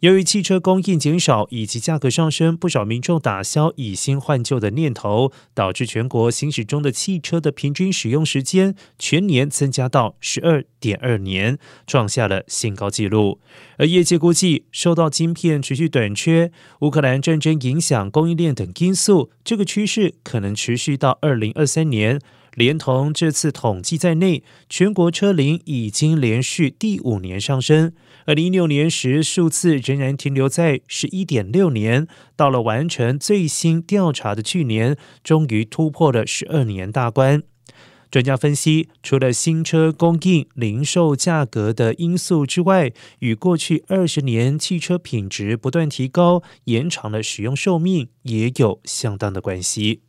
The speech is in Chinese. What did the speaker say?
由于汽车供应减少以及价格上升，不少民众打消以新换旧的念头，导致全国行驶中的汽车的平均使用时间全年增加到十二点二年，创下了新高纪录。而业界估计，受到晶片持续短缺、乌克兰战争影响供应链等因素，这个趋势可能持续到二零二三年。连同这次统计在内，全国车龄已经连续第五年上升。二零一六年时，数字仍然停留在十一点六年，到了完成最新调查的去年，终于突破了十二年大关。专家分析，除了新车供应、零售价格的因素之外，与过去二十年汽车品质不断提高、延长了使用寿命也有相当的关系。